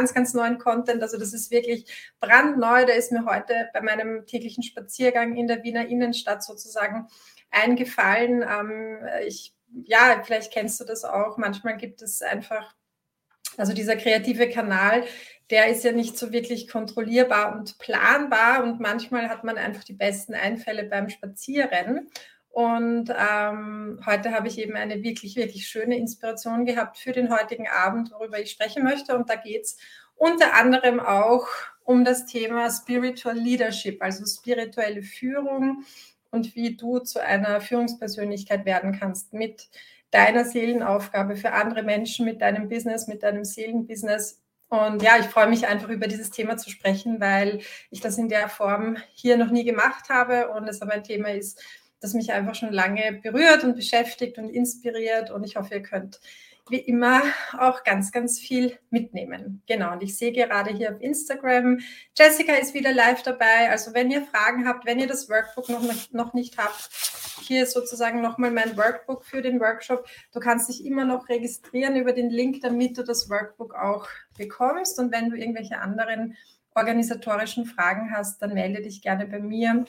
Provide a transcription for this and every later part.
ganz, ganz neuen Content. Also das ist wirklich brandneu. Der ist mir heute bei meinem täglichen Spaziergang in der Wiener Innenstadt sozusagen eingefallen. Ähm, ich, ja, vielleicht kennst du das auch. Manchmal gibt es einfach, also dieser kreative Kanal, der ist ja nicht so wirklich kontrollierbar und planbar und manchmal hat man einfach die besten Einfälle beim Spazieren. Und ähm, heute habe ich eben eine wirklich, wirklich schöne Inspiration gehabt für den heutigen Abend, worüber ich sprechen möchte. Und da geht es unter anderem auch um das Thema Spiritual Leadership, also spirituelle Führung und wie du zu einer Führungspersönlichkeit werden kannst mit deiner Seelenaufgabe für andere Menschen, mit deinem Business, mit deinem Seelenbusiness. Und ja, ich freue mich einfach über dieses Thema zu sprechen, weil ich das in der Form hier noch nie gemacht habe und es aber ein Thema ist, das mich einfach schon lange berührt und beschäftigt und inspiriert. Und ich hoffe, ihr könnt wie immer auch ganz, ganz viel mitnehmen. Genau, und ich sehe gerade hier auf Instagram, Jessica ist wieder live dabei. Also wenn ihr Fragen habt, wenn ihr das Workbook noch, noch nicht habt, hier ist sozusagen nochmal mein Workbook für den Workshop. Du kannst dich immer noch registrieren über den Link, damit du das Workbook auch bekommst. Und wenn du irgendwelche anderen organisatorischen Fragen hast, dann melde dich gerne bei mir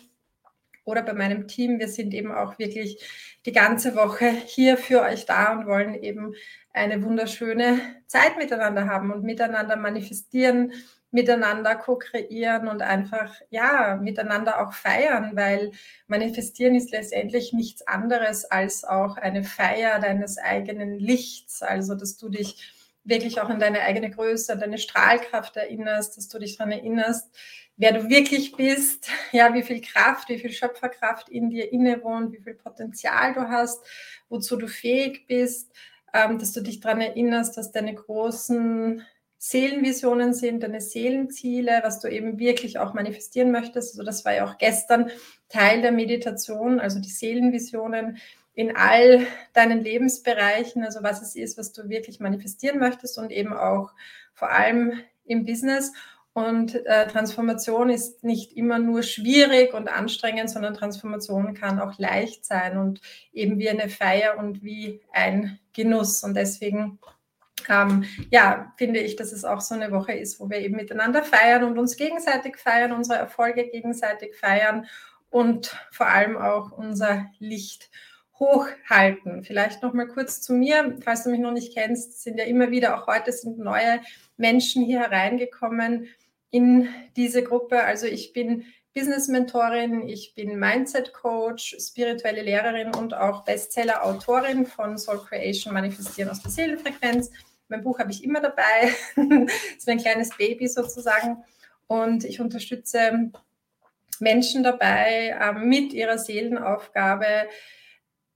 oder bei meinem Team. Wir sind eben auch wirklich die ganze Woche hier für euch da und wollen eben eine wunderschöne Zeit miteinander haben und miteinander manifestieren, miteinander co-kreieren und einfach, ja, miteinander auch feiern, weil manifestieren ist letztendlich nichts anderes als auch eine Feier deines eigenen Lichts, also dass du dich wirklich auch an deine eigene Größe, an deine Strahlkraft erinnerst, dass du dich daran erinnerst, wer du wirklich bist, ja, wie viel Kraft, wie viel Schöpferkraft in dir innewohnt, wie viel Potenzial du hast, wozu du fähig bist, ähm, dass du dich daran erinnerst, dass deine großen Seelenvisionen sind, deine Seelenziele, was du eben wirklich auch manifestieren möchtest. Also das war ja auch gestern Teil der Meditation, also die Seelenvisionen in all deinen Lebensbereichen, also was es ist, was du wirklich manifestieren möchtest und eben auch vor allem im Business. Und äh, Transformation ist nicht immer nur schwierig und anstrengend, sondern Transformation kann auch leicht sein und eben wie eine Feier und wie ein Genuss. Und deswegen, ähm, ja, finde ich, dass es auch so eine Woche ist, wo wir eben miteinander feiern und uns gegenseitig feiern, unsere Erfolge gegenseitig feiern und vor allem auch unser Licht hochhalten. Vielleicht noch mal kurz zu mir, falls du mich noch nicht kennst, sind ja immer wieder, auch heute sind neue Menschen hier hereingekommen in diese Gruppe. Also ich bin Business-Mentorin, ich bin Mindset-Coach, spirituelle Lehrerin und auch Bestseller-Autorin von Soul Creation, Manifestieren aus der Seelenfrequenz. Mein Buch habe ich immer dabei. ist mein kleines Baby sozusagen. Und ich unterstütze Menschen dabei, ähm, mit ihrer Seelenaufgabe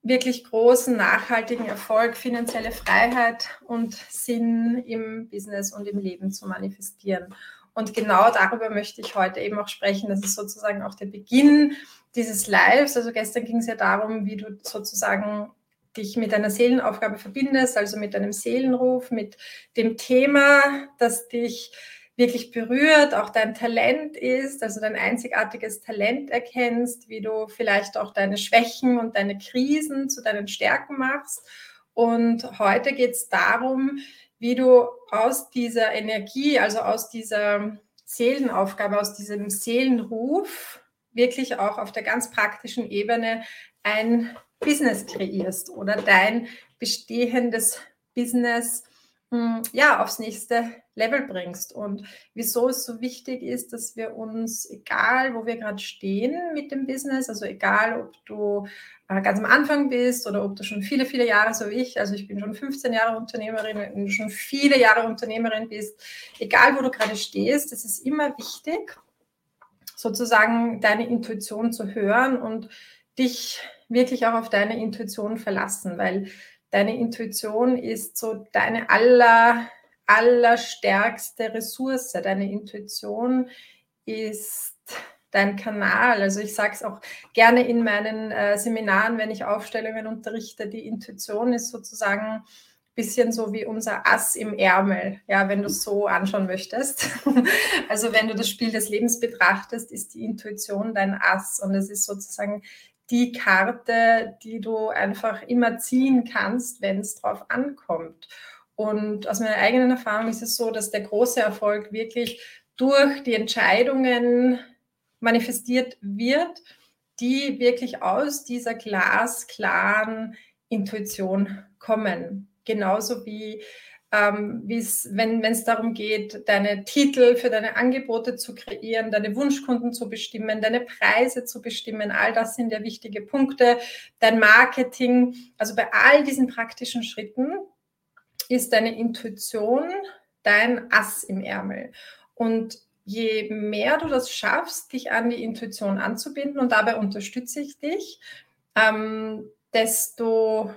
wirklich großen, nachhaltigen Erfolg, finanzielle Freiheit und Sinn im Business und im Leben zu manifestieren. Und genau darüber möchte ich heute eben auch sprechen. Das ist sozusagen auch der Beginn dieses Lives. Also gestern ging es ja darum, wie du sozusagen dich mit deiner Seelenaufgabe verbindest, also mit deinem Seelenruf, mit dem Thema, das dich wirklich berührt, auch dein Talent ist, also dein einzigartiges Talent erkennst, wie du vielleicht auch deine Schwächen und deine Krisen zu deinen Stärken machst. Und heute geht es darum, wie du aus dieser Energie, also aus dieser Seelenaufgabe, aus diesem Seelenruf wirklich auch auf der ganz praktischen Ebene ein Business kreierst oder dein bestehendes Business ja, aufs nächste Level bringst. Und wieso es so wichtig ist, dass wir uns, egal wo wir gerade stehen mit dem Business, also egal ob du äh, ganz am Anfang bist oder ob du schon viele, viele Jahre so wie ich, also ich bin schon 15 Jahre Unternehmerin, wenn schon viele Jahre Unternehmerin bist, egal wo du gerade stehst, es ist immer wichtig, sozusagen deine Intuition zu hören und dich wirklich auch auf deine Intuition verlassen, weil deine Intuition ist so deine aller, allerstärkste Ressource. Deine Intuition ist dein Kanal. Also ich sage es auch gerne in meinen äh, Seminaren, wenn ich Aufstellungen unterrichte, die Intuition ist sozusagen ein bisschen so wie unser Ass im Ärmel, ja, wenn du es so anschauen möchtest. also wenn du das Spiel des Lebens betrachtest, ist die Intuition dein Ass und es ist sozusagen die Karte, die du einfach immer ziehen kannst, wenn es drauf ankommt. Und aus meiner eigenen Erfahrung ist es so, dass der große Erfolg wirklich durch die Entscheidungen manifestiert wird, die wirklich aus dieser glasklaren Intuition kommen. Genauso wie ähm, wenn es darum geht, deine Titel für deine Angebote zu kreieren, deine Wunschkunden zu bestimmen, deine Preise zu bestimmen. All das sind ja wichtige Punkte. Dein Marketing. Also bei all diesen praktischen Schritten ist deine Intuition dein Ass im Ärmel. Und je mehr du das schaffst, dich an die Intuition anzubinden, und dabei unterstütze ich dich, ähm, desto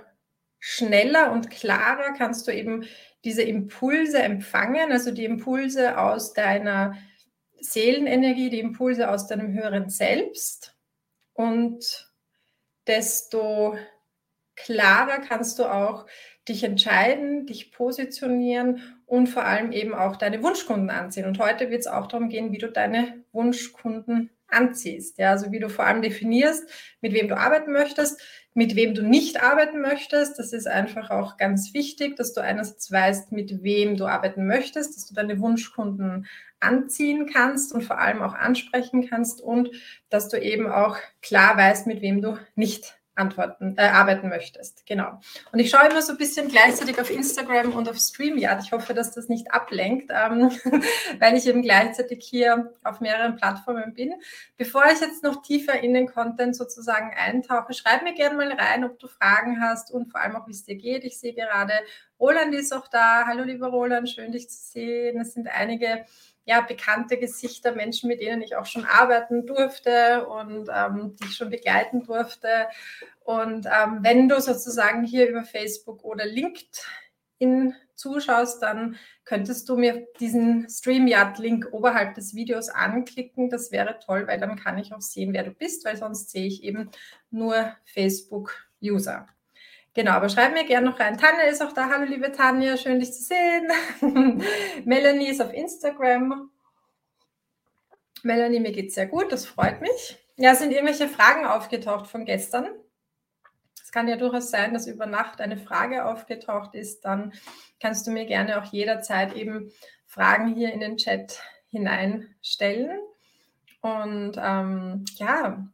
schneller und klarer kannst du eben diese Impulse empfangen, also die Impulse aus deiner Seelenenergie, die Impulse aus deinem höheren Selbst. Und desto klarer kannst du auch dich entscheiden, dich positionieren und vor allem eben auch deine Wunschkunden anziehen. Und heute wird es auch darum gehen, wie du deine Wunschkunden anziehst. Ja, also wie du vor allem definierst, mit wem du arbeiten möchtest, mit wem du nicht arbeiten möchtest. Das ist einfach auch ganz wichtig, dass du einerseits weißt, mit wem du arbeiten möchtest, dass du deine Wunschkunden anziehen kannst und vor allem auch ansprechen kannst und dass du eben auch klar weißt, mit wem du nicht antworten, äh, arbeiten möchtest. Genau. Und ich schaue immer so ein bisschen gleichzeitig auf Instagram und auf StreamYard. Ich hoffe, dass das nicht ablenkt, ähm, weil ich eben gleichzeitig hier auf mehreren Plattformen bin. Bevor ich jetzt noch tiefer in den Content sozusagen eintauche, schreib mir gerne mal rein, ob du Fragen hast und vor allem auch, wie es dir geht. Ich sehe gerade, Roland ist auch da. Hallo, lieber Roland, schön dich zu sehen. Es sind einige ja, bekannte Gesichter, Menschen, mit denen ich auch schon arbeiten durfte und ähm, die ich schon begleiten durfte. Und ähm, wenn du sozusagen hier über Facebook oder LinkedIn zuschaust, dann könntest du mir diesen StreamYard-Link oberhalb des Videos anklicken. Das wäre toll, weil dann kann ich auch sehen, wer du bist, weil sonst sehe ich eben nur Facebook-User. Genau, aber schreib mir gerne noch rein. Tanja ist auch da. Hallo, liebe Tanja, schön dich zu sehen. Melanie ist auf Instagram. Melanie, mir geht es sehr gut, das freut mich. Ja, sind irgendwelche Fragen aufgetaucht von gestern? Es kann ja durchaus sein, dass über Nacht eine Frage aufgetaucht ist. Dann kannst du mir gerne auch jederzeit eben Fragen hier in den Chat hineinstellen. Und ähm, ja,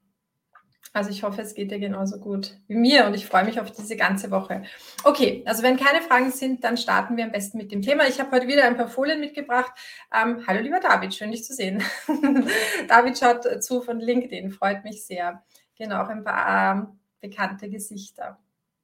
also ich hoffe, es geht dir genauso gut wie mir und ich freue mich auf diese ganze Woche. Okay, also wenn keine Fragen sind, dann starten wir am besten mit dem Thema. Ich habe heute wieder ein paar Folien mitgebracht. Ähm, hallo lieber David, schön dich zu sehen. David schaut zu von LinkedIn, freut mich sehr. Genau, auch ein paar ähm, bekannte Gesichter.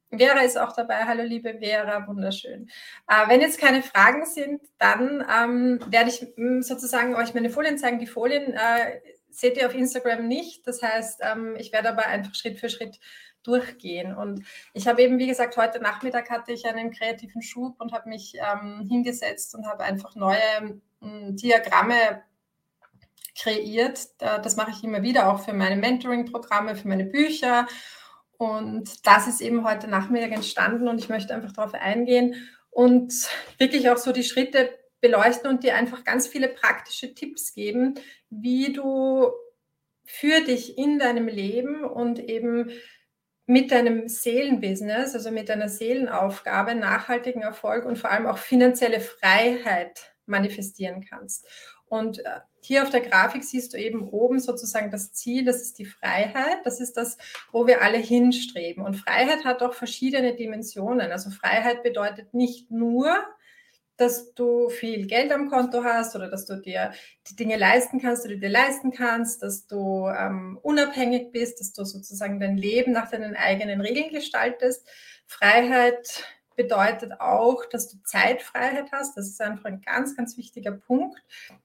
Vera ist auch dabei. Hallo, liebe Vera, wunderschön. Äh, wenn jetzt keine Fragen sind, dann ähm, werde ich mm, sozusagen euch meine Folien zeigen. Die Folien äh, seht ihr auf Instagram nicht. Das heißt, ähm, ich werde aber einfach Schritt für Schritt durchgehen. Und ich habe eben, wie gesagt, heute Nachmittag hatte ich einen kreativen Schub und habe mich ähm, hingesetzt und habe einfach neue ähm, Diagramme kreiert. Das mache ich immer wieder auch für meine Mentoring-Programme, für meine Bücher. Und das ist eben heute Nachmittag entstanden und ich möchte einfach darauf eingehen und wirklich auch so die Schritte beleuchten und dir einfach ganz viele praktische Tipps geben, wie du für dich in deinem Leben und eben mit deinem Seelenbusiness, also mit deiner Seelenaufgabe, nachhaltigen Erfolg und vor allem auch finanzielle Freiheit manifestieren kannst. Und äh, hier auf der Grafik siehst du eben oben sozusagen das Ziel, das ist die Freiheit, das ist das, wo wir alle hinstreben. Und Freiheit hat auch verschiedene Dimensionen. Also Freiheit bedeutet nicht nur, dass du viel Geld am Konto hast oder dass du dir die Dinge leisten kannst, die du dir leisten kannst, dass du ähm, unabhängig bist, dass du sozusagen dein Leben nach deinen eigenen Regeln gestaltest. Freiheit bedeutet auch, dass du Zeitfreiheit hast. Das ist einfach ein ganz, ganz wichtiger Punkt.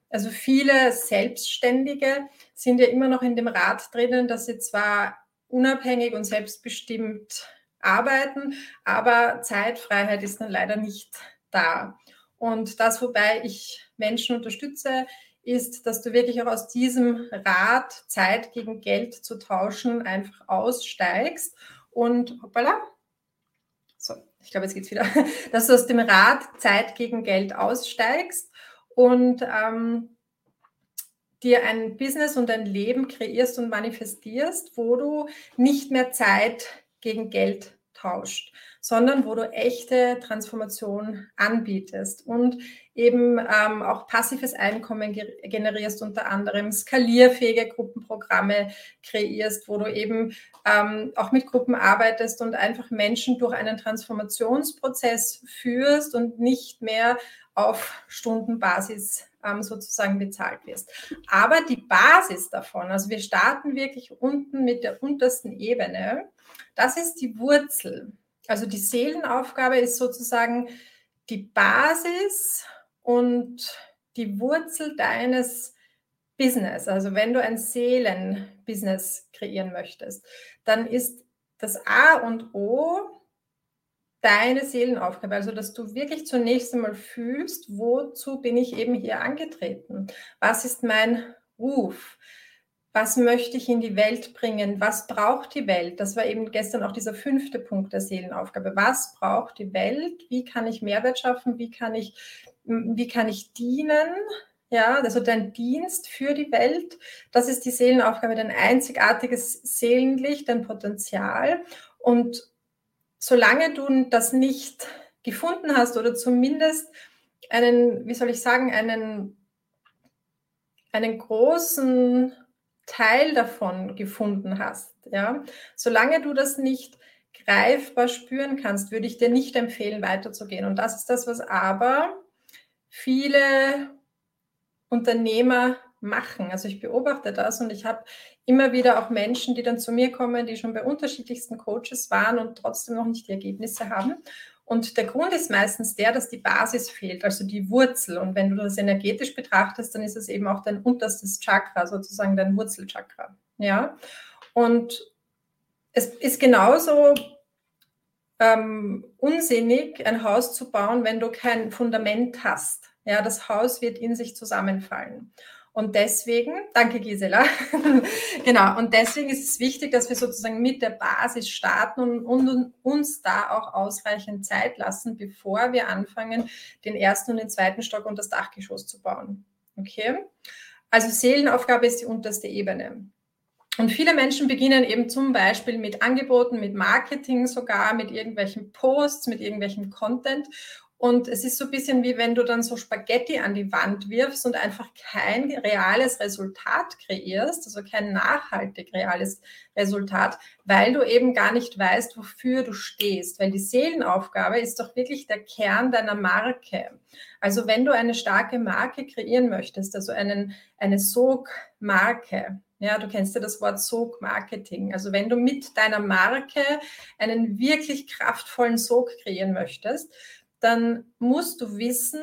Also viele Selbstständige sind ja immer noch in dem Rad drinnen, dass sie zwar unabhängig und selbstbestimmt arbeiten, aber Zeitfreiheit ist dann leider nicht da. Und das, wobei ich Menschen unterstütze, ist, dass du wirklich auch aus diesem Rat, Zeit gegen Geld zu tauschen, einfach aussteigst und hoppala, so, ich glaube, jetzt geht es wieder, dass du aus dem Rat Zeit gegen Geld aussteigst und ähm, dir ein Business und ein Leben kreierst und manifestierst, wo du nicht mehr Zeit gegen Geld tauscht, sondern wo du echte Transformation anbietest und eben ähm, auch passives Einkommen generierst, unter anderem skalierfähige Gruppenprogramme kreierst, wo du eben ähm, auch mit Gruppen arbeitest und einfach Menschen durch einen Transformationsprozess führst und nicht mehr auf Stundenbasis ähm, sozusagen bezahlt wirst. Aber die Basis davon, also wir starten wirklich unten mit der untersten Ebene, das ist die Wurzel. Also die Seelenaufgabe ist sozusagen die Basis und die Wurzel deines Business. Also wenn du ein Seelenbusiness kreieren möchtest, dann ist das A und O deine Seelenaufgabe, also dass du wirklich zunächst einmal fühlst, wozu bin ich eben hier angetreten? Was ist mein Ruf? Was möchte ich in die Welt bringen? Was braucht die Welt? Das war eben gestern auch dieser fünfte Punkt der Seelenaufgabe. Was braucht die Welt? Wie kann ich Mehrwert schaffen? Wie kann ich, wie kann ich dienen? Ja, also dein Dienst für die Welt, das ist die Seelenaufgabe, dein einzigartiges Seelenlicht, dein Potenzial. Und solange du das nicht gefunden hast oder zumindest einen, wie soll ich sagen, einen, einen großen Teil davon gefunden hast, ja, solange du das nicht greifbar spüren kannst, würde ich dir nicht empfehlen, weiterzugehen. Und das ist das, was aber viele Unternehmer machen. Also ich beobachte das und ich habe immer wieder auch Menschen, die dann zu mir kommen, die schon bei unterschiedlichsten Coaches waren und trotzdem noch nicht die Ergebnisse haben. Und der Grund ist meistens der, dass die Basis fehlt, also die Wurzel. Und wenn du das energetisch betrachtest, dann ist es eben auch dein unterstes Chakra, sozusagen dein Wurzelchakra. Ja. Und es ist genauso ähm, unsinnig, ein Haus zu bauen, wenn du kein Fundament hast. Ja, das Haus wird in sich zusammenfallen. Und deswegen, danke Gisela, genau, und deswegen ist es wichtig, dass wir sozusagen mit der Basis starten und, und, uns da auch ausreichend Zeit lassen, bevor wir anfangen, den ersten und den zweiten Stock und das Dachgeschoss zu bauen. Okay? Also Seelenaufgabe ist die unterste Ebene. Und viele Menschen beginnen eben zum Beispiel mit Angeboten, mit Marketing sogar, mit irgendwelchen Posts, mit irgendwelchem Content und es ist so ein bisschen wie wenn du dann so Spaghetti an die Wand wirfst und einfach kein reales Resultat kreierst, also kein nachhaltig reales Resultat, weil du eben gar nicht weißt, wofür du stehst. Weil die Seelenaufgabe ist doch wirklich der Kern deiner Marke. Also wenn du eine starke Marke kreieren möchtest, also einen, eine Sog-Marke, ja, du kennst ja das Wort Sog Marketing. Also wenn du mit deiner Marke einen wirklich kraftvollen Sog kreieren möchtest, dann musst du wissen,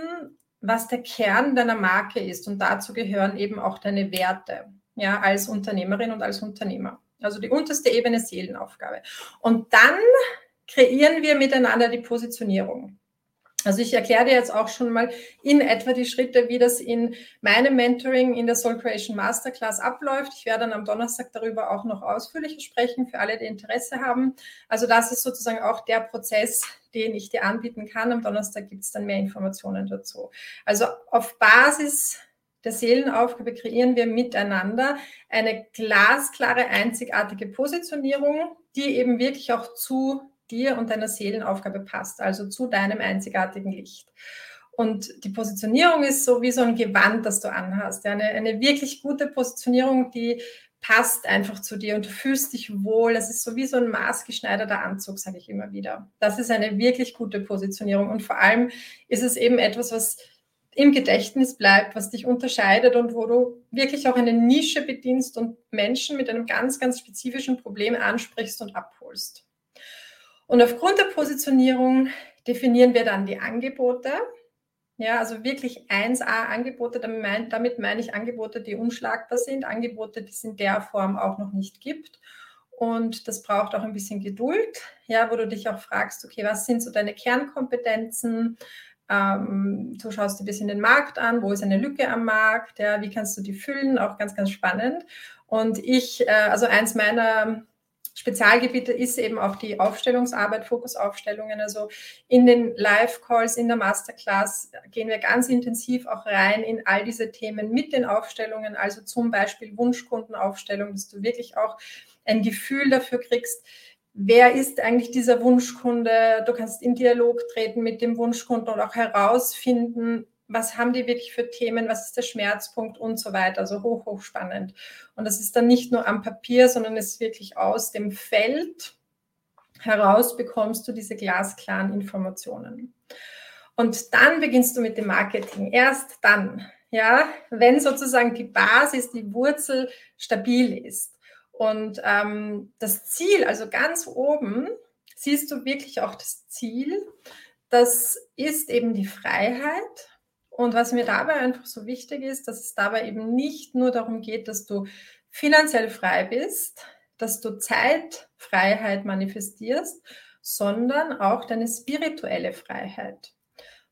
was der Kern deiner Marke ist. Und dazu gehören eben auch deine Werte, ja, als Unternehmerin und als Unternehmer. Also die unterste Ebene Seelenaufgabe. Und dann kreieren wir miteinander die Positionierung. Also ich erkläre dir jetzt auch schon mal in etwa die Schritte, wie das in meinem Mentoring in der Soul Creation Masterclass abläuft. Ich werde dann am Donnerstag darüber auch noch ausführlicher sprechen, für alle, die Interesse haben. Also das ist sozusagen auch der Prozess, den ich dir anbieten kann. Am Donnerstag gibt es dann mehr Informationen dazu. Also auf Basis der Seelenaufgabe kreieren wir miteinander eine glasklare, einzigartige Positionierung, die eben wirklich auch zu dir und deiner Seelenaufgabe passt, also zu deinem einzigartigen Licht. Und die Positionierung ist so wie so ein Gewand, das du anhast. Ja, eine, eine wirklich gute Positionierung, die passt einfach zu dir und du fühlst dich wohl. Das ist so wie so ein maßgeschneiderter Anzug, sage ich immer wieder. Das ist eine wirklich gute Positionierung. Und vor allem ist es eben etwas, was im Gedächtnis bleibt, was dich unterscheidet und wo du wirklich auch eine Nische bedienst und Menschen mit einem ganz, ganz spezifischen Problem ansprichst und abholst. Und aufgrund der Positionierung definieren wir dann die Angebote. Ja, also wirklich 1A-Angebote, damit, damit meine ich Angebote, die unschlagbar sind, Angebote, die es in der Form auch noch nicht gibt. Und das braucht auch ein bisschen Geduld, ja, wo du dich auch fragst, okay, was sind so deine Kernkompetenzen? Ähm, du schaust dir ein bisschen den Markt an, wo ist eine Lücke am Markt, ja, wie kannst du die füllen, auch ganz, ganz spannend. Und ich, äh, also eins meiner Spezialgebiete ist eben auch die Aufstellungsarbeit, Fokusaufstellungen. Also in den Live-Calls, in der Masterclass gehen wir ganz intensiv auch rein in all diese Themen mit den Aufstellungen, also zum Beispiel Wunschkundenaufstellung, dass du wirklich auch ein Gefühl dafür kriegst, wer ist eigentlich dieser Wunschkunde? Du kannst in Dialog treten mit dem Wunschkunden und auch herausfinden, was haben die wirklich für Themen, was ist der Schmerzpunkt und so weiter. Also hoch, hoch spannend. Und das ist dann nicht nur am Papier, sondern es ist wirklich aus dem Feld heraus bekommst du diese glasklaren Informationen. Und dann beginnst du mit dem Marketing. Erst dann, ja, wenn sozusagen die Basis, die Wurzel stabil ist. Und ähm, das Ziel, also ganz oben, siehst du wirklich auch das Ziel. Das ist eben die Freiheit. Und was mir dabei einfach so wichtig ist, dass es dabei eben nicht nur darum geht, dass du finanziell frei bist, dass du Zeitfreiheit manifestierst, sondern auch deine spirituelle Freiheit.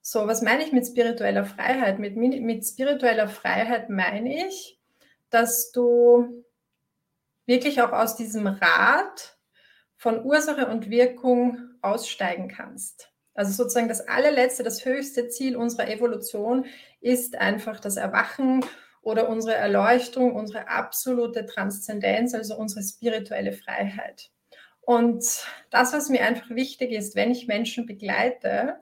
So, was meine ich mit spiritueller Freiheit? Mit, mit spiritueller Freiheit meine ich, dass du wirklich auch aus diesem Rad von Ursache und Wirkung aussteigen kannst. Also sozusagen das allerletzte, das höchste Ziel unserer Evolution ist einfach das Erwachen oder unsere Erleuchtung, unsere absolute Transzendenz, also unsere spirituelle Freiheit. Und das, was mir einfach wichtig ist, wenn ich Menschen begleite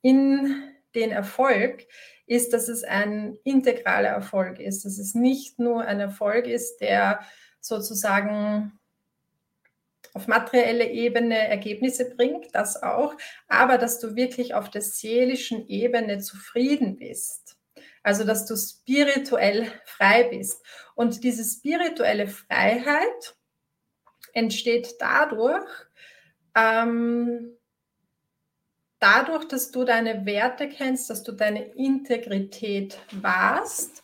in den Erfolg, ist, dass es ein integraler Erfolg ist, dass es nicht nur ein Erfolg ist, der sozusagen auf materielle Ebene Ergebnisse bringt, das auch, aber dass du wirklich auf der seelischen Ebene zufrieden bist. Also, dass du spirituell frei bist. Und diese spirituelle Freiheit entsteht dadurch, ähm, dadurch, dass du deine Werte kennst, dass du deine Integrität wahrst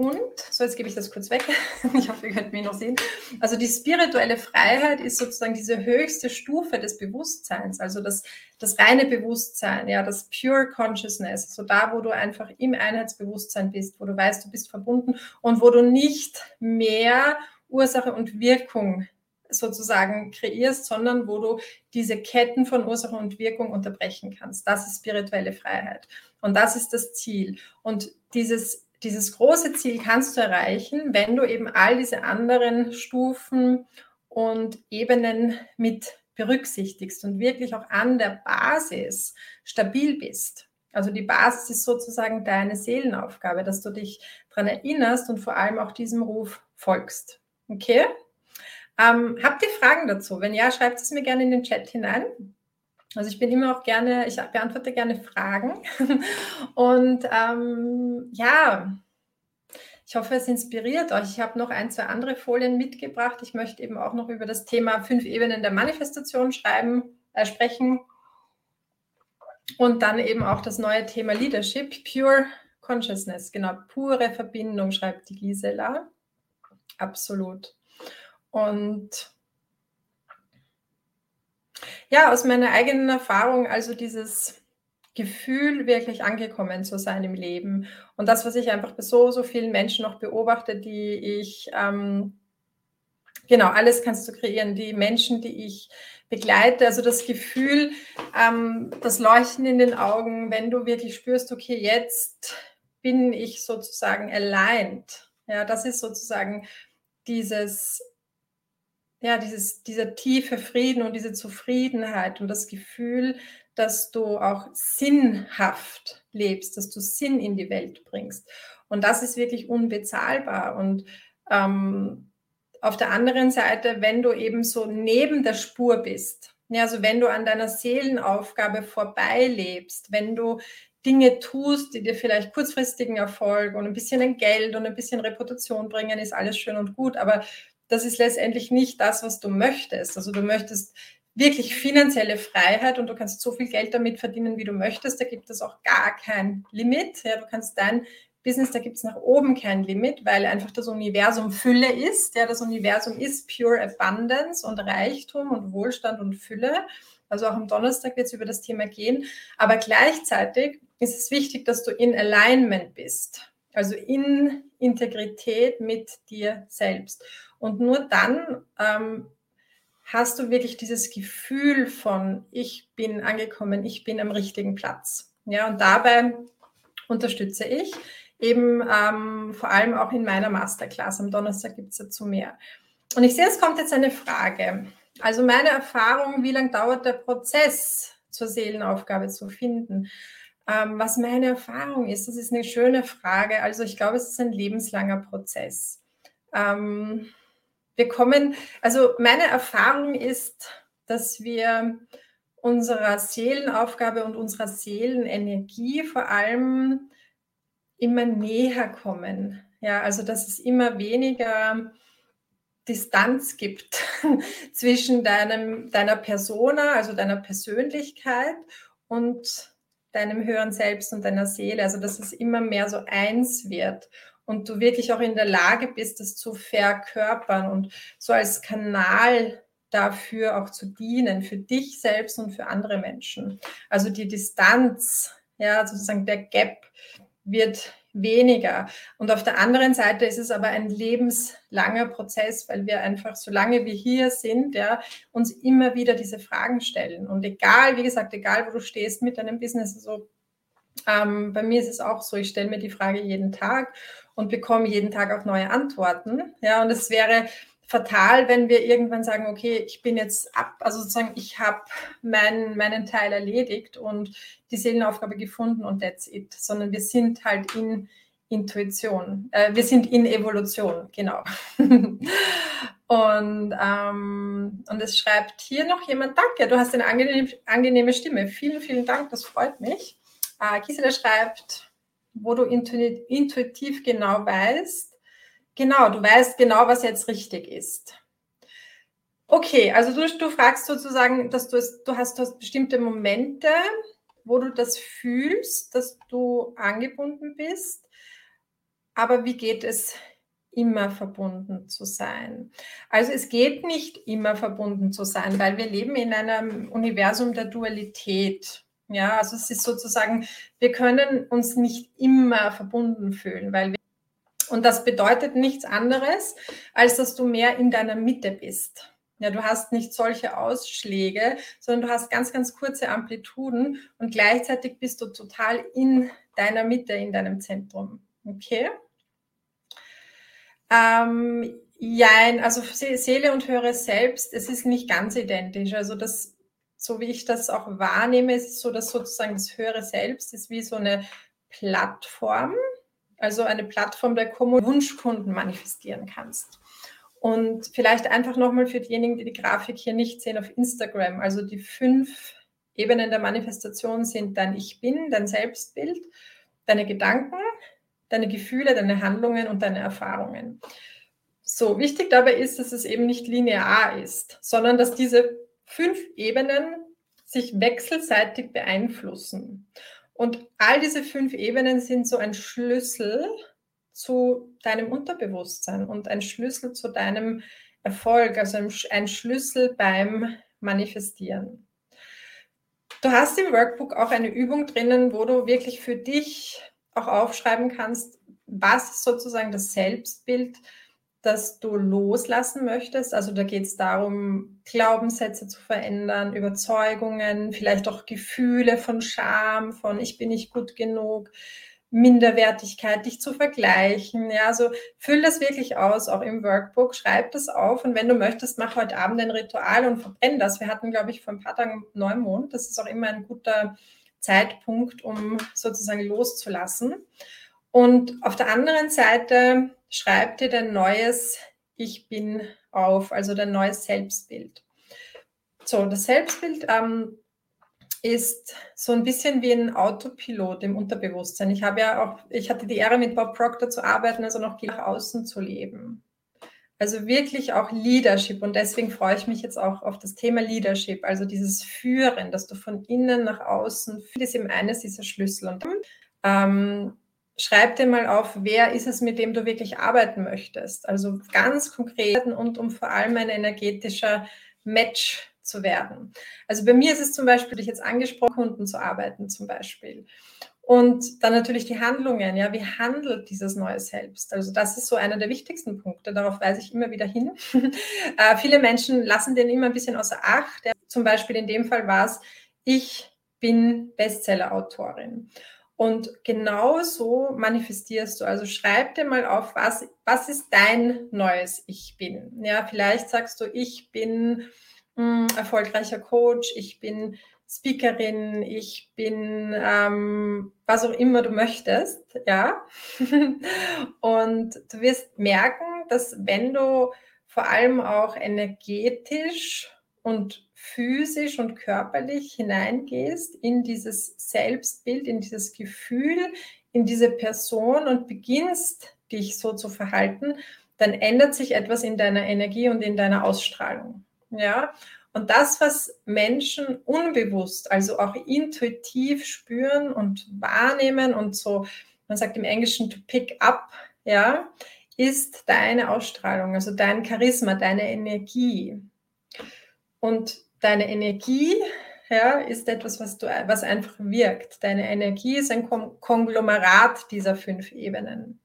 und, so jetzt gebe ich das kurz weg, ich hoffe, ihr könnt mich noch sehen. Also die spirituelle Freiheit ist sozusagen diese höchste Stufe des Bewusstseins, also das, das reine Bewusstsein, ja, das Pure Consciousness, so da, wo du einfach im Einheitsbewusstsein bist, wo du weißt, du bist verbunden und wo du nicht mehr Ursache und Wirkung sozusagen kreierst, sondern wo du diese Ketten von Ursache und Wirkung unterbrechen kannst. Das ist spirituelle Freiheit. Und das ist das Ziel. Und dieses dieses große Ziel kannst du erreichen, wenn du eben all diese anderen Stufen und Ebenen mit berücksichtigst und wirklich auch an der Basis stabil bist. Also die Basis ist sozusagen deine Seelenaufgabe, dass du dich daran erinnerst und vor allem auch diesem Ruf folgst. Okay? Ähm, habt ihr Fragen dazu? Wenn ja, schreibt es mir gerne in den Chat hinein. Also ich bin immer auch gerne, ich beantworte gerne Fragen. Und ähm, ja, ich hoffe, es inspiriert euch. Ich habe noch ein, zwei andere Folien mitgebracht. Ich möchte eben auch noch über das Thema fünf Ebenen der Manifestation schreiben, äh, sprechen. Und dann eben auch das neue Thema Leadership, Pure Consciousness, genau, pure Verbindung, schreibt die Gisela. Absolut. Und ja, aus meiner eigenen Erfahrung, also dieses Gefühl, wirklich angekommen zu sein im Leben. Und das, was ich einfach bei so, so vielen Menschen noch beobachte, die ich, ähm, genau, alles kannst du kreieren, die Menschen, die ich begleite, also das Gefühl, ähm, das Leuchten in den Augen, wenn du wirklich spürst, okay, jetzt bin ich sozusagen aligned. Ja, das ist sozusagen dieses ja, dieses, dieser tiefe Frieden und diese Zufriedenheit und das Gefühl, dass du auch sinnhaft lebst, dass du Sinn in die Welt bringst. Und das ist wirklich unbezahlbar. Und ähm, auf der anderen Seite, wenn du eben so neben der Spur bist, ja, also wenn du an deiner Seelenaufgabe vorbeilebst, wenn du Dinge tust, die dir vielleicht kurzfristigen Erfolg und ein bisschen Geld und ein bisschen Reputation bringen, ist alles schön und gut. Aber das ist letztendlich nicht das, was du möchtest. Also du möchtest wirklich finanzielle Freiheit und du kannst so viel Geld damit verdienen, wie du möchtest. Da gibt es auch gar kein Limit. Ja, du kannst dein Business, da gibt es nach oben kein Limit, weil einfach das Universum Fülle ist. Ja, das Universum ist Pure Abundance und Reichtum und Wohlstand und Fülle. Also auch am Donnerstag wird es über das Thema gehen. Aber gleichzeitig ist es wichtig, dass du in Alignment bist. Also in Integrität mit dir selbst. Und nur dann ähm, hast du wirklich dieses Gefühl von, ich bin angekommen, ich bin am richtigen Platz. Ja, und dabei unterstütze ich eben ähm, vor allem auch in meiner Masterclass. Am Donnerstag gibt es dazu mehr. Und ich sehe, es kommt jetzt eine Frage. Also meine Erfahrung, wie lange dauert der Prozess zur Seelenaufgabe zu finden? Ähm, was meine Erfahrung ist, das ist eine schöne Frage. Also ich glaube, es ist ein lebenslanger Prozess. Ähm, wir kommen, also meine Erfahrung ist, dass wir unserer Seelenaufgabe und unserer Seelenenergie vor allem immer näher kommen. Ja, also dass es immer weniger Distanz gibt zwischen deinem, deiner Persona, also deiner Persönlichkeit und deinem höheren Selbst und deiner Seele. Also dass es immer mehr so eins wird und du wirklich auch in der Lage bist, das zu verkörpern und so als Kanal dafür auch zu dienen, für dich selbst und für andere Menschen. Also die Distanz, ja, sozusagen der Gap wird weniger. Und auf der anderen Seite ist es aber ein lebenslanger Prozess, weil wir einfach, solange wir hier sind, ja, uns immer wieder diese Fragen stellen. Und egal, wie gesagt, egal, wo du stehst mit deinem Business, also ähm, bei mir ist es auch so, ich stelle mir die Frage jeden Tag und bekomme jeden Tag auch neue Antworten. Ja, und es wäre fatal, wenn wir irgendwann sagen, okay, ich bin jetzt ab, also sozusagen, ich habe mein, meinen Teil erledigt und die Seelenaufgabe gefunden und that's it, sondern wir sind halt in Intuition, äh, wir sind in Evolution, genau. und, ähm, und es schreibt hier noch jemand, danke, du hast eine angenehme, angenehme Stimme, vielen, vielen Dank, das freut mich. Äh, Gisela schreibt, wo du intuitiv genau weißt, Genau, du weißt genau, was jetzt richtig ist. Okay, also du, du fragst sozusagen, dass du es, du hast, du hast bestimmte Momente, wo du das fühlst, dass du angebunden bist. Aber wie geht es immer verbunden zu sein? Also es geht nicht immer verbunden zu sein, weil wir leben in einem Universum der Dualität. Ja, also es ist sozusagen, wir können uns nicht immer verbunden fühlen, weil wir und das bedeutet nichts anderes, als dass du mehr in deiner Mitte bist. Ja, du hast nicht solche Ausschläge, sondern du hast ganz, ganz kurze Amplituden und gleichzeitig bist du total in deiner Mitte, in deinem Zentrum. Okay? Ähm, ja, also Seele und höhere Selbst, es ist nicht ganz identisch. Also das, so wie ich das auch wahrnehme, ist es so, dass sozusagen das höhere Selbst ist wie so eine Plattform, also eine Plattform der Wunschkunden manifestieren kannst. Und vielleicht einfach nochmal für diejenigen, die die Grafik hier nicht sehen auf Instagram. Also die fünf Ebenen der Manifestation sind dein Ich Bin, dein Selbstbild, deine Gedanken, deine Gefühle, deine Handlungen und deine Erfahrungen. So, wichtig dabei ist, dass es eben nicht linear ist, sondern dass diese fünf Ebenen sich wechselseitig beeinflussen. Und all diese fünf Ebenen sind so ein Schlüssel zu deinem Unterbewusstsein und ein Schlüssel zu deinem Erfolg, also ein Schlüssel beim Manifestieren. Du hast im Workbook auch eine Übung drinnen, wo du wirklich für dich auch aufschreiben kannst, was sozusagen das Selbstbild das du loslassen möchtest. Also da geht es darum, Glaubenssätze zu verändern, Überzeugungen, vielleicht auch Gefühle von Scham, von ich bin nicht gut genug, Minderwertigkeit, dich zu vergleichen. Ja, also füll das wirklich aus, auch im Workbook, schreib das auf und wenn du möchtest, mach heute Abend ein Ritual und verbrenn das. Wir hatten, glaube ich, vor ein paar Tagen Neumond. Das ist auch immer ein guter Zeitpunkt, um sozusagen loszulassen. Und auf der anderen Seite schreib dir dein neues Ich bin auf, also dein neues Selbstbild. So, das Selbstbild ähm, ist so ein bisschen wie ein Autopilot im Unterbewusstsein. Ich habe ja auch, ich hatte die Ehre, mit Bob Proctor zu arbeiten, also noch nach außen zu leben. Also wirklich auch Leadership und deswegen freue ich mich jetzt auch auf das Thema Leadership, also dieses Führen, dass du von innen nach außen, das ist eben eines dieser Schlüssel. Und ähm, schreib dir mal auf, wer ist es, mit dem du wirklich arbeiten möchtest. Also ganz konkret und um vor allem ein energetischer Match zu werden. Also bei mir ist es zum Beispiel, ich jetzt angesprochen, Kunden zu arbeiten zum Beispiel. Und dann natürlich die Handlungen, ja, wie handelt dieses neue Selbst? Also das ist so einer der wichtigsten Punkte, darauf weise ich immer wieder hin. äh, viele Menschen lassen den immer ein bisschen außer Acht. Ja, zum Beispiel in dem Fall war es, ich bin Bestseller-Autorin. Und genau so manifestierst du. Also schreib dir mal auf, was, was ist dein neues Ich bin. Ja, vielleicht sagst du, ich bin, mh, hm, erfolgreicher Coach, ich bin Speakerin, ich bin ähm, was auch immer du möchtest, ja. und du wirst merken, dass wenn du vor allem auch energetisch und physisch und körperlich hineingehst in dieses Selbstbild, in dieses Gefühl, in diese Person und beginnst dich so zu verhalten, dann ändert sich etwas in deiner Energie und in deiner Ausstrahlung. Ja, und das, was Menschen unbewusst, also auch intuitiv spüren und wahrnehmen und so, man sagt im Englischen to pick up, ja, ist deine Ausstrahlung, also dein Charisma, deine Energie. Und deine Energie ja, ist etwas, was, du, was einfach wirkt. Deine Energie ist ein Konglomerat dieser fünf Ebenen.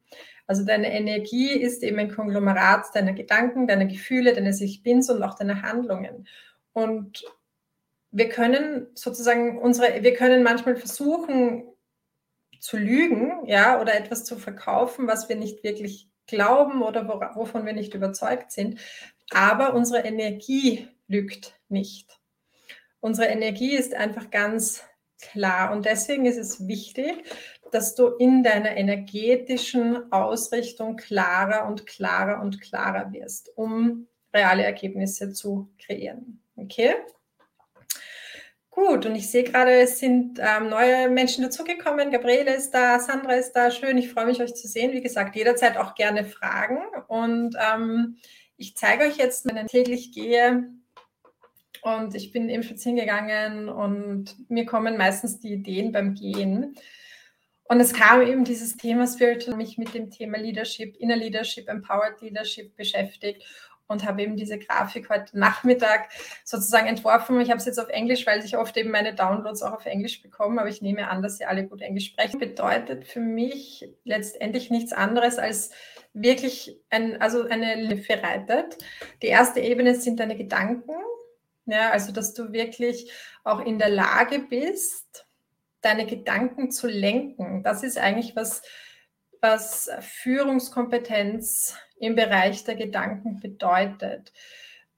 Also deine Energie ist eben ein Konglomerat deiner Gedanken, deiner Gefühle, deines Ich Bins und auch deiner Handlungen. Und wir können sozusagen unsere, wir können manchmal versuchen zu lügen, ja, oder etwas zu verkaufen, was wir nicht wirklich glauben oder wovon wir nicht überzeugt sind. Aber unsere Energie lügt nicht. Unsere Energie ist einfach ganz klar. Und deswegen ist es wichtig, dass du in deiner energetischen Ausrichtung klarer und klarer und klarer wirst, um reale Ergebnisse zu kreieren. Okay? Gut, und ich sehe gerade, es sind ähm, neue Menschen dazugekommen. Gabriele ist da, Sandra ist da. Schön, ich freue mich, euch zu sehen. Wie gesagt, jederzeit auch gerne Fragen. Und ähm, ich zeige euch jetzt, wenn ich täglich gehe. Und ich bin eben spazieren gegangen und mir kommen meistens die Ideen beim Gehen. Und es kam eben dieses Thema Spiritual, mich mit dem Thema Leadership, Inner Leadership, Empowered Leadership beschäftigt und habe eben diese Grafik heute Nachmittag sozusagen entworfen. Ich habe es jetzt auf Englisch, weil ich oft eben meine Downloads auch auf Englisch bekomme, aber ich nehme an, dass sie alle gut Englisch sprechen. Bedeutet für mich letztendlich nichts anderes als wirklich ein, also eine verreitet. Die erste Ebene sind deine Gedanken, ja, also dass du wirklich auch in der Lage bist, deine Gedanken zu lenken. Das ist eigentlich was, was Führungskompetenz im Bereich der Gedanken bedeutet.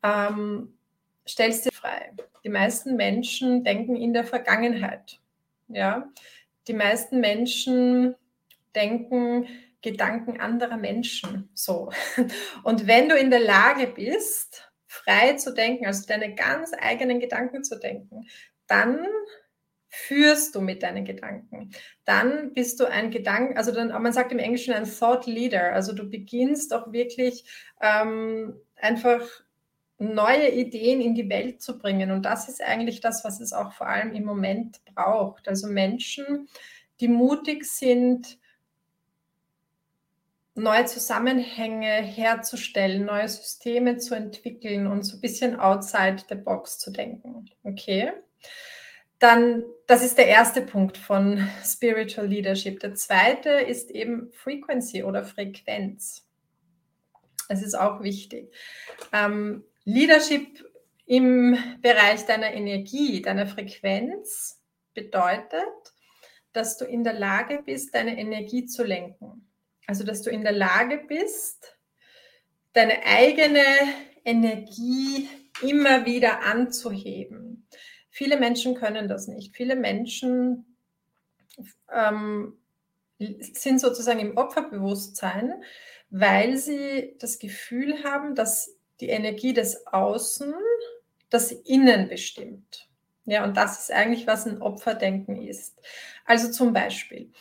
Ähm, stellst dir frei. Die meisten Menschen denken in der Vergangenheit. Ja? Die meisten Menschen denken Gedanken anderer Menschen. So. Und wenn du in der Lage bist, frei zu denken, also deine ganz eigenen Gedanken zu denken, dann führst du mit deinen Gedanken. Dann bist du ein Gedanken, also dann, man sagt im Englischen ein Thought Leader. Also du beginnst auch wirklich ähm, einfach neue Ideen in die Welt zu bringen. Und das ist eigentlich das, was es auch vor allem im Moment braucht. Also Menschen, die mutig sind, neue Zusammenhänge herzustellen, neue Systeme zu entwickeln und so ein bisschen outside the box zu denken. Okay? Dann, das ist der erste Punkt von Spiritual Leadership. Der zweite ist eben Frequency oder Frequenz. Das ist auch wichtig. Ähm, Leadership im Bereich deiner Energie, deiner Frequenz bedeutet, dass du in der Lage bist, deine Energie zu lenken. Also, dass du in der Lage bist, deine eigene Energie immer wieder anzuheben. Viele Menschen können das nicht. Viele Menschen ähm, sind sozusagen im Opferbewusstsein, weil sie das Gefühl haben, dass die Energie des Außen das Innen bestimmt. Ja, und das ist eigentlich, was ein Opferdenken ist. Also zum Beispiel,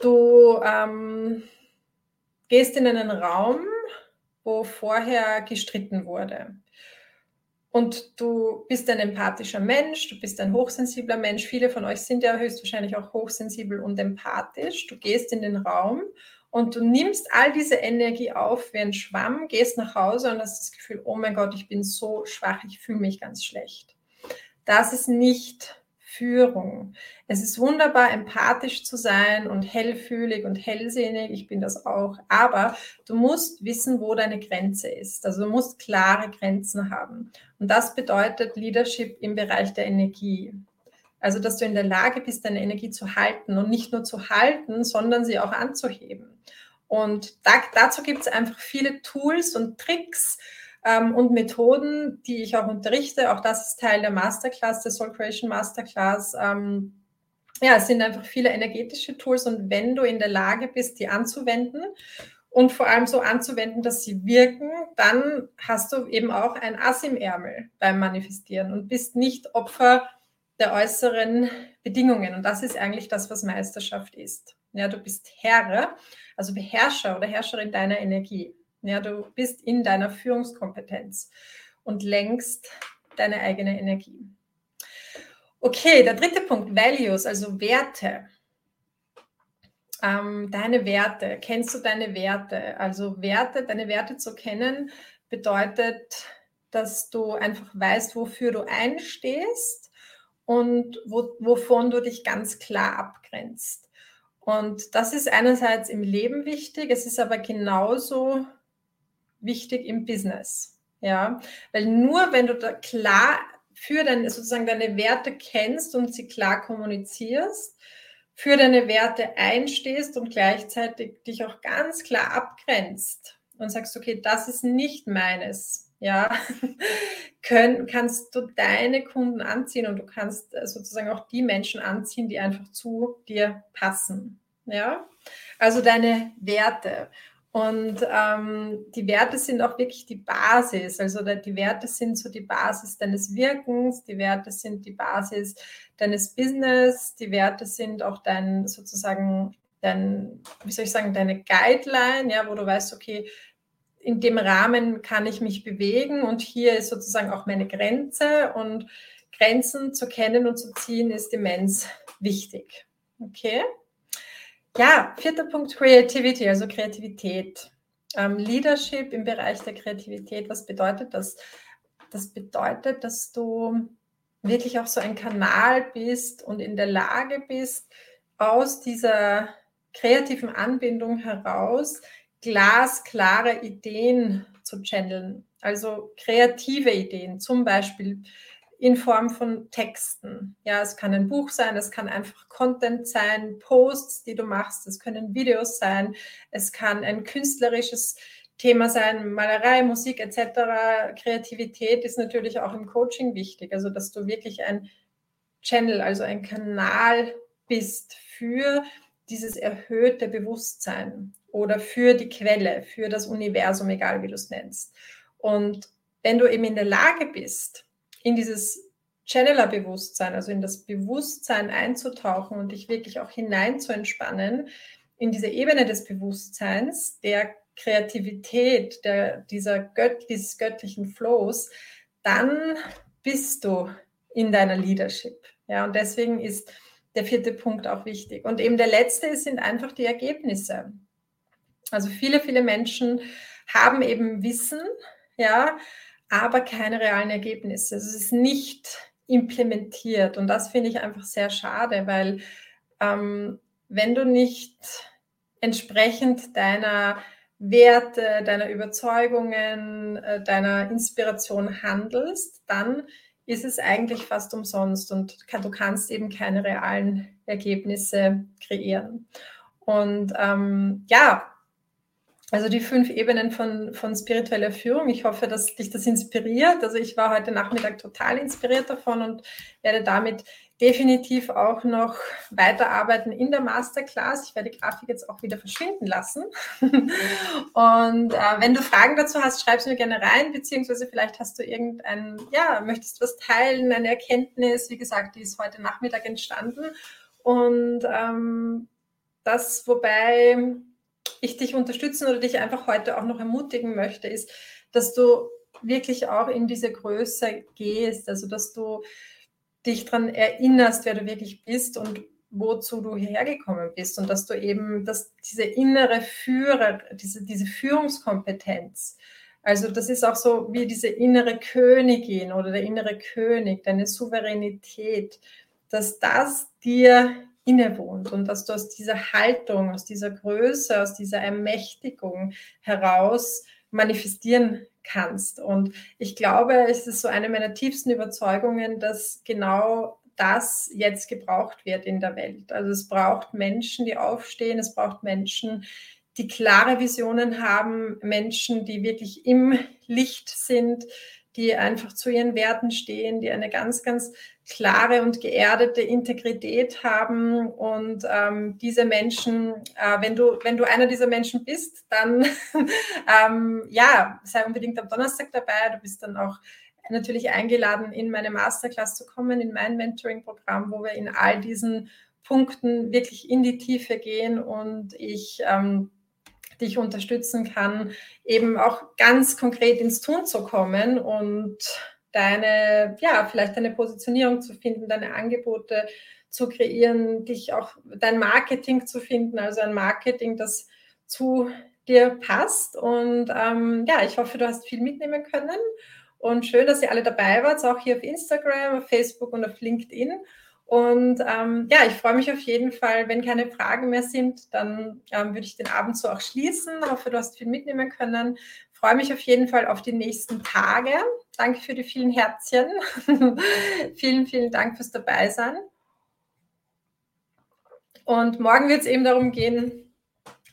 du ähm, gehst in einen Raum, wo vorher gestritten wurde. Und du bist ein empathischer Mensch, du bist ein hochsensibler Mensch. Viele von euch sind ja höchstwahrscheinlich auch hochsensibel und empathisch. Du gehst in den Raum und du nimmst all diese Energie auf wie ein Schwamm, gehst nach Hause und hast das Gefühl, oh mein Gott, ich bin so schwach, ich fühle mich ganz schlecht. Das ist nicht Führung. Es ist wunderbar, empathisch zu sein und hellfühlig und hellsehnig. Ich bin das auch. Aber du musst wissen, wo deine Grenze ist. Also du musst klare Grenzen haben. Und das bedeutet Leadership im Bereich der Energie. Also, dass du in der Lage bist, deine Energie zu halten und nicht nur zu halten, sondern sie auch anzuheben. Und da, dazu gibt es einfach viele Tools und Tricks, ähm, und Methoden, die ich auch unterrichte. Auch das ist Teil der Masterclass, der Soul Creation Masterclass. Ähm, ja, es sind einfach viele energetische Tools und wenn du in der Lage bist, die anzuwenden und vor allem so anzuwenden, dass sie wirken, dann hast du eben auch ein Ass im Ärmel beim Manifestieren und bist nicht Opfer der äußeren Bedingungen. Und das ist eigentlich das, was Meisterschaft ist. Ja, du bist Herr, also Beherrscher oder Herrscherin deiner Energie. Ja, du bist in deiner Führungskompetenz und lenkst deine eigene Energie. Okay, der dritte Punkt, Values, also Werte. Ähm, deine Werte, kennst du deine Werte? Also Werte, deine Werte zu kennen, bedeutet, dass du einfach weißt, wofür du einstehst und wo, wovon du dich ganz klar abgrenzt. Und das ist einerseits im Leben wichtig, es ist aber genauso wichtig im Business. Ja, weil nur wenn du da klar für deine, sozusagen deine Werte kennst und sie klar kommunizierst, für deine Werte einstehst und gleichzeitig dich auch ganz klar abgrenzt und sagst, okay, das ist nicht meines, ja, können, kannst du deine Kunden anziehen und du kannst äh, sozusagen auch die Menschen anziehen, die einfach zu dir passen, ja. Also deine Werte. Und ähm, die Werte sind auch wirklich die Basis. Also die Werte sind so die Basis deines Wirkens, die Werte sind die Basis deines Business, die Werte sind auch dein sozusagen dein, wie soll ich sagen, deine Guideline, ja, wo du weißt, okay, in dem Rahmen kann ich mich bewegen und hier ist sozusagen auch meine Grenze und Grenzen zu kennen und zu ziehen ist immens wichtig. Okay? Ja, vierter Punkt Creativity, also Kreativität. Ähm, Leadership im Bereich der Kreativität, was bedeutet das? Das bedeutet, dass du wirklich auch so ein Kanal bist und in der Lage bist, aus dieser kreativen Anbindung heraus glasklare Ideen zu channeln. Also kreative Ideen, zum Beispiel in Form von Texten. Ja, es kann ein Buch sein, es kann einfach Content sein, Posts, die du machst, es können Videos sein, es kann ein künstlerisches Thema sein, Malerei, Musik etc. Kreativität ist natürlich auch im Coaching wichtig, also dass du wirklich ein Channel, also ein Kanal bist für dieses erhöhte Bewusstsein oder für die Quelle, für das Universum, egal wie du es nennst. Und wenn du eben in der Lage bist, in dieses Channeler-Bewusstsein, also in das Bewusstsein einzutauchen und dich wirklich auch hinein zu entspannen, in diese Ebene des Bewusstseins, der Kreativität, der, dieser Gött, dieses göttlichen Flows, dann bist du in deiner Leadership. Ja, und deswegen ist der vierte Punkt auch wichtig. Und eben der letzte sind einfach die Ergebnisse. Also viele, viele Menschen haben eben Wissen, ja, aber keine realen Ergebnisse. Es ist nicht implementiert und das finde ich einfach sehr schade, weil ähm, wenn du nicht entsprechend deiner Werte, deiner Überzeugungen, äh, deiner Inspiration handelst, dann ist es eigentlich fast umsonst und du kannst eben keine realen Ergebnisse kreieren. Und ähm, ja, also die fünf Ebenen von, von spiritueller Führung. Ich hoffe, dass dich das inspiriert. Also ich war heute Nachmittag total inspiriert davon und werde damit definitiv auch noch weiterarbeiten in der Masterclass. Ich werde die Grafik jetzt auch wieder verschwinden lassen. Und äh, wenn du Fragen dazu hast, schreib es mir gerne rein, beziehungsweise vielleicht hast du irgendein, ja, möchtest was teilen, eine Erkenntnis. Wie gesagt, die ist heute Nachmittag entstanden. Und ähm, das, wobei ich dich unterstützen oder dich einfach heute auch noch ermutigen möchte, ist, dass du wirklich auch in diese Größe gehst, also dass du dich daran erinnerst, wer du wirklich bist und wozu du hierher gekommen bist. Und dass du eben, dass diese innere Führer, diese, diese Führungskompetenz, also das ist auch so wie diese innere Königin oder der innere König, deine Souveränität, dass das dir innewohnt und dass du aus dieser Haltung, aus dieser Größe, aus dieser Ermächtigung heraus manifestieren kannst. Und ich glaube, es ist so eine meiner tiefsten Überzeugungen, dass genau das jetzt gebraucht wird in der Welt. Also es braucht Menschen, die aufstehen, es braucht Menschen, die klare Visionen haben, Menschen, die wirklich im Licht sind, die einfach zu ihren Werten stehen, die eine ganz, ganz klare und geerdete Integrität haben. Und ähm, diese Menschen, äh, wenn, du, wenn du einer dieser Menschen bist, dann ähm, ja, sei unbedingt am Donnerstag dabei. Du bist dann auch natürlich eingeladen, in meine Masterclass zu kommen, in mein Mentoring-Programm, wo wir in all diesen Punkten wirklich in die Tiefe gehen und ich ähm, dich unterstützen kann, eben auch ganz konkret ins Tun zu kommen und deine, ja, vielleicht deine Positionierung zu finden, deine Angebote zu kreieren, dich auch dein Marketing zu finden, also ein Marketing, das zu dir passt. Und ähm, ja, ich hoffe, du hast viel mitnehmen können. Und schön, dass ihr alle dabei wart, auch hier auf Instagram, auf Facebook und auf LinkedIn. Und ähm, ja, ich freue mich auf jeden Fall. Wenn keine Fragen mehr sind, dann ähm, würde ich den Abend so auch schließen. Hoffe, du hast viel mitnehmen können. Freue mich auf jeden Fall auf die nächsten Tage. Danke für die vielen Herzchen. vielen, vielen Dank fürs Dabeisein. Und morgen wird es eben darum gehen,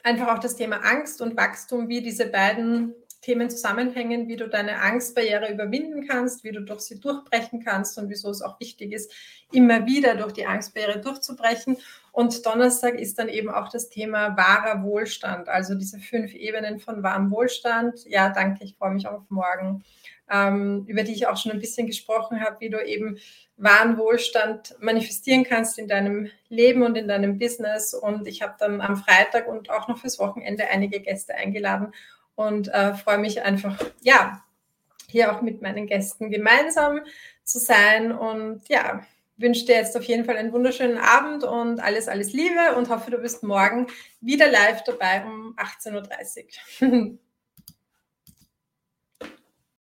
einfach auch das Thema Angst und Wachstum, wie diese beiden Themen zusammenhängen, wie du deine Angstbarriere überwinden kannst, wie du durch sie durchbrechen kannst und wieso es auch wichtig ist, immer wieder durch die Angstbarriere durchzubrechen. Und Donnerstag ist dann eben auch das Thema wahrer Wohlstand, also diese fünf Ebenen von wahrem Wohlstand. Ja, danke, ich freue mich auf morgen, ähm, über die ich auch schon ein bisschen gesprochen habe, wie du eben wahren Wohlstand manifestieren kannst in deinem Leben und in deinem Business. Und ich habe dann am Freitag und auch noch fürs Wochenende einige Gäste eingeladen und äh, freue mich einfach, ja, hier auch mit meinen Gästen gemeinsam zu sein und ja, wünsche dir jetzt auf jeden Fall einen wunderschönen Abend und alles, alles Liebe und hoffe, du bist morgen wieder live dabei um 18.30 Uhr.